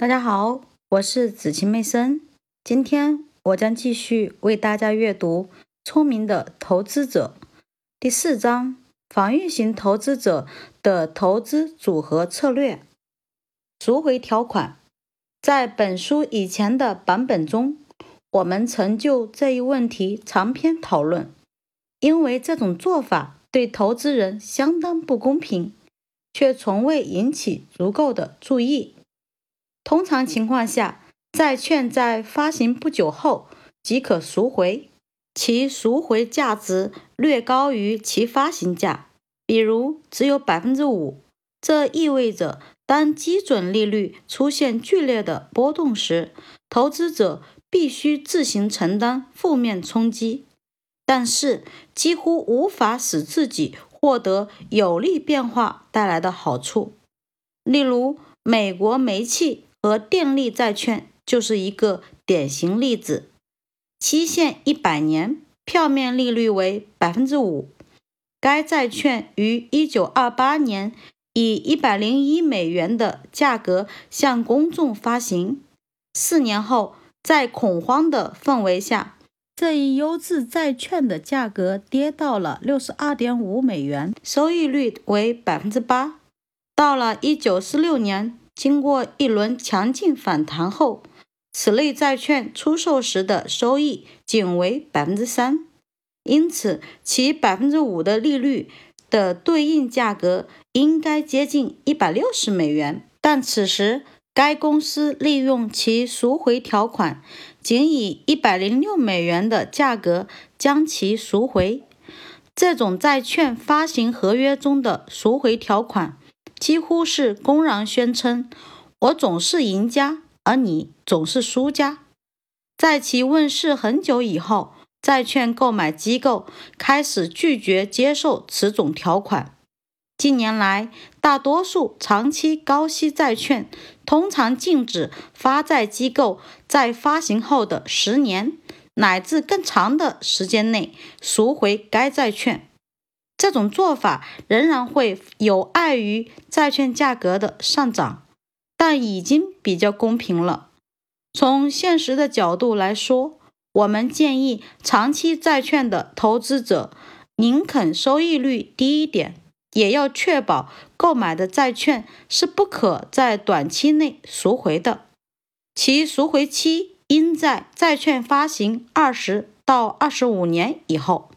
大家好，我是子晴妹生。今天我将继续为大家阅读《聪明的投资者》第四章：防御型投资者的投资组合策略。赎回条款。在本书以前的版本中，我们曾就这一问题长篇讨论。因为这种做法对投资人相当不公平，却从未引起足够的注意。通常情况下，债券在发行不久后即可赎回，其赎回价值略高于其发行价，比如只有百分之五。这意味着，当基准利率出现剧烈的波动时，投资者必须自行承担负面冲击，但是几乎无法使自己获得有利变化带来的好处。例如，美国煤气。和电力债券就是一个典型例子，期限一百年，票面利率为百分之五。该债券于一九二八年以一百零一美元的价格向公众发行。四年后，在恐慌的氛围下，这一优质债券的价格跌到了六十二点五美元，收益率为百分之八。到了一九四六年。经过一轮强劲反弹后，此类债券出售时的收益仅为百分之三，因此其百分之五的利率的对应价格应该接近一百六十美元。但此时该公司利用其赎回条款，仅以一百零六美元的价格将其赎回。这种债券发行合约中的赎回条款。几乎是公然宣称：“我总是赢家，而你总是输家。”在其问世很久以后，债券购买机构开始拒绝接受此种条款。近年来，大多数长期高息债券通常禁止发债机构在发行后的十年乃至更长的时间内赎回该债券。这种做法仍然会有碍于债券价格的上涨，但已经比较公平了。从现实的角度来说，我们建议长期债券的投资者宁肯收益率低一点，也要确保购买的债券是不可在短期内赎回的，其赎回期应在债券发行二十到二十五年以后。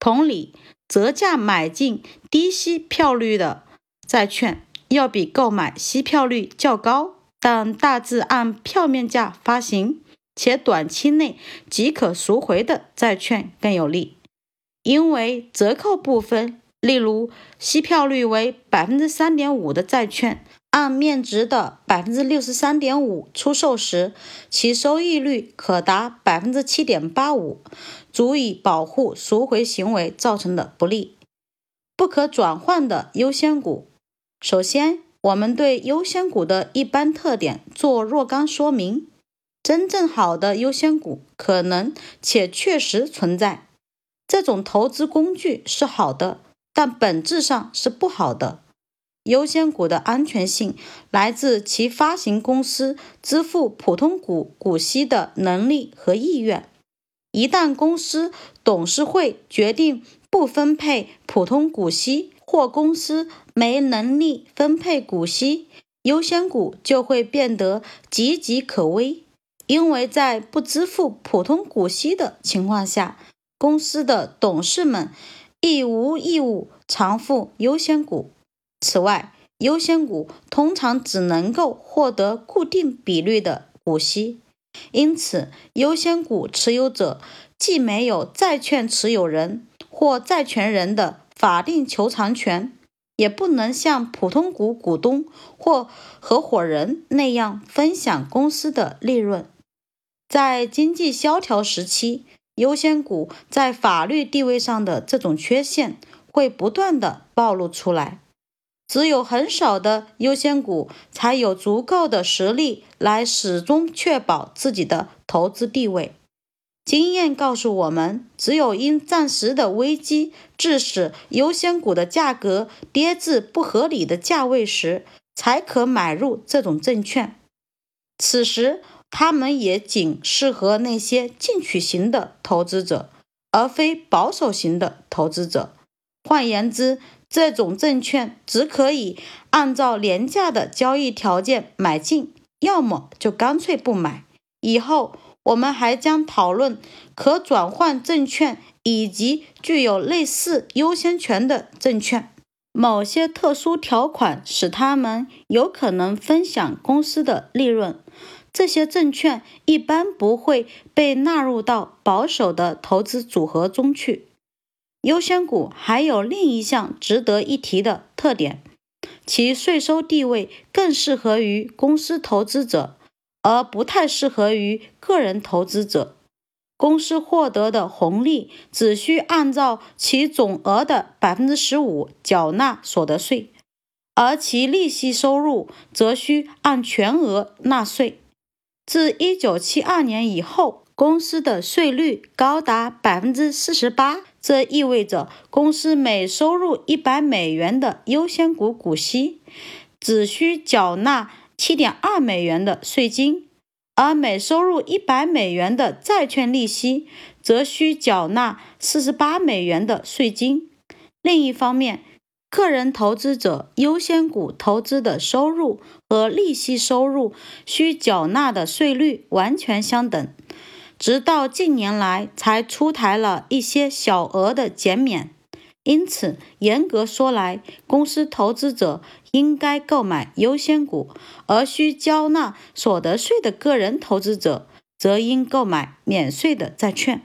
同理。折价买进低息票率的债券，要比购买息票率较高。但大致按票面价发行且短期内即可赎回的债券更有利，因为折扣部分，例如息票率为百分之三点五的债券，按面值的百分之六十三点五出售时，其收益率可达百分之七点八五。足以保护赎回行为造成的不利。不可转换的优先股。首先，我们对优先股的一般特点做若干说明。真正好的优先股可能且确实存在。这种投资工具是好的，但本质上是不好的。优先股的安全性来自其发行公司支付普通股股息的能力和意愿。一旦公司董事会决定不分配普通股息，或公司没能力分配股息，优先股就会变得岌岌可危。因为在不支付普通股息的情况下，公司的董事们亦无义务偿付优先股。此外，优先股通常只能够获得固定比率的股息。因此，优先股持有者既没有债券持有人或债权人的法定求偿权，也不能像普通股股东或合伙人那样分享公司的利润。在经济萧条时期，优先股在法律地位上的这种缺陷会不断的暴露出来。只有很少的优先股才有足够的实力来始终确保自己的投资地位。经验告诉我们，只有因暂时的危机致使优先股的价格跌至不合理的价位时，才可买入这种证券。此时，他们也仅适合那些进取型的投资者，而非保守型的投资者。换言之，这种证券只可以按照廉价的交易条件买进，要么就干脆不买。以后我们还将讨论可转换证券以及具有类似优先权的证券。某些特殊条款使他们有可能分享公司的利润。这些证券一般不会被纳入到保守的投资组合中去。优先股还有另一项值得一提的特点，其税收地位更适合于公司投资者，而不太适合于个人投资者。公司获得的红利只需按照其总额的百分之十五缴纳所得税，而其利息收入则需按全额纳税。自一九七二年以后，公司的税率高达百分之四十八，这意味着公司每收入一百美元的优先股股息，只需缴纳七点二美元的税金，而每收入一百美元的债券利息，则需缴纳四十八美元的税金。另一方面，个人投资者优先股投资的收入和利息收入需缴纳的税率完全相等，直到近年来才出台了一些小额的减免。因此，严格说来，公司投资者应该购买优先股，而需交纳所得税的个人投资者则应购买免税的债券。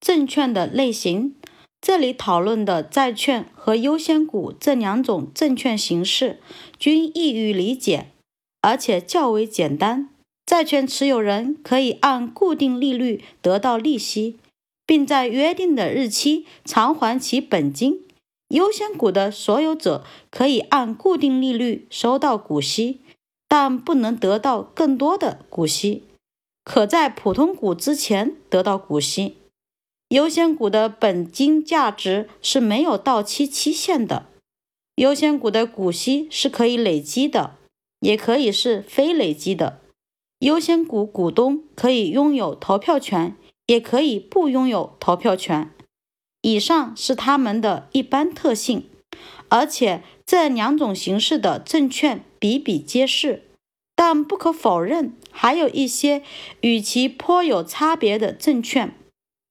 证券的类型。这里讨论的债券和优先股这两种证券形式均易于理解，而且较为简单。债券持有人可以按固定利率得到利息，并在约定的日期偿还其本金；优先股的所有者可以按固定利率收到股息，但不能得到更多的股息，可在普通股之前得到股息。优先股的本金价值是没有到期期限的。优先股的股息是可以累积的，也可以是非累积的。优先股股东可以拥有投票权，也可以不拥有投票权。以上是它们的一般特性，而且这两种形式的证券比比皆是。但不可否认，还有一些与其颇有差别的证券。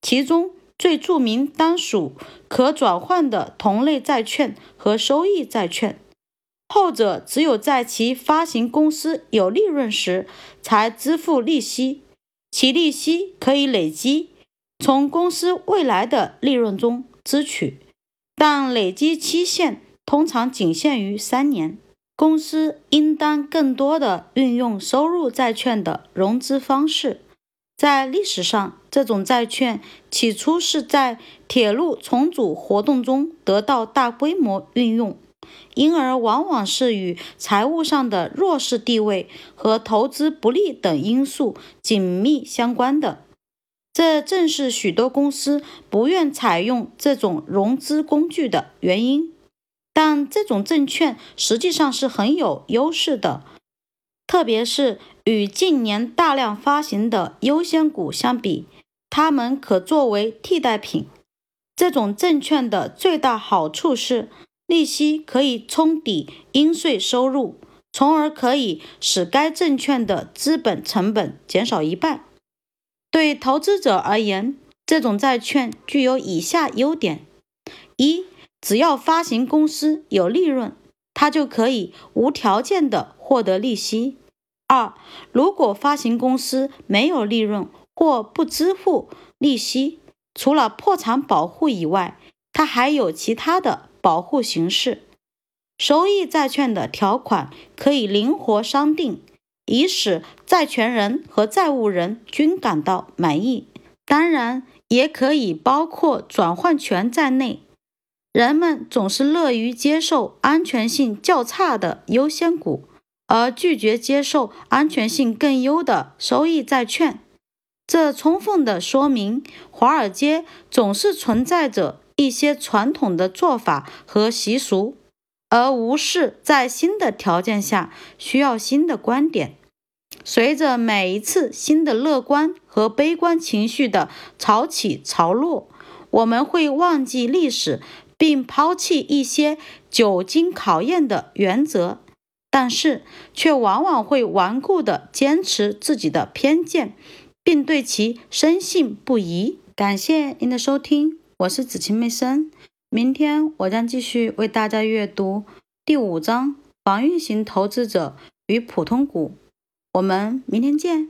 其中最著名当属可转换的同类债券和收益债券，后者只有在其发行公司有利润时才支付利息，其利息可以累积，从公司未来的利润中支取，但累积期限通常仅限于三年。公司应当更多的运用收入债券的融资方式。在历史上，这种债券起初是在铁路重组活动中得到大规模运用，因而往往是与财务上的弱势地位和投资不利等因素紧密相关的。这正是许多公司不愿采用这种融资工具的原因。但这种证券实际上是很有优势的。特别是与近年大量发行的优先股相比，它们可作为替代品。这种证券的最大好处是，利息可以冲抵应税收入，从而可以使该证券的资本成本减少一半。对投资者而言，这种债券具有以下优点：一、只要发行公司有利润。他就可以无条件的获得利息。二，如果发行公司没有利润或不支付利息，除了破产保护以外，它还有其他的保护形式。收益债券的条款可以灵活商定，以使债权人和债务人均感到满意。当然，也可以包括转换权在内。人们总是乐于接受安全性较差的优先股，而拒绝接受安全性更优的收益债券。这充分地说明，华尔街总是存在着一些传统的做法和习俗，而无视在新的条件下需要新的观点。随着每一次新的乐观和悲观情绪的潮起潮落，我们会忘记历史，并抛弃一些久经考验的原则，但是却往往会顽固地坚持自己的偏见，并对其深信不疑。感谢您的收听，我是子晴妹生。明天我将继续为大家阅读第五章：防御型投资者与普通股。我们明天见。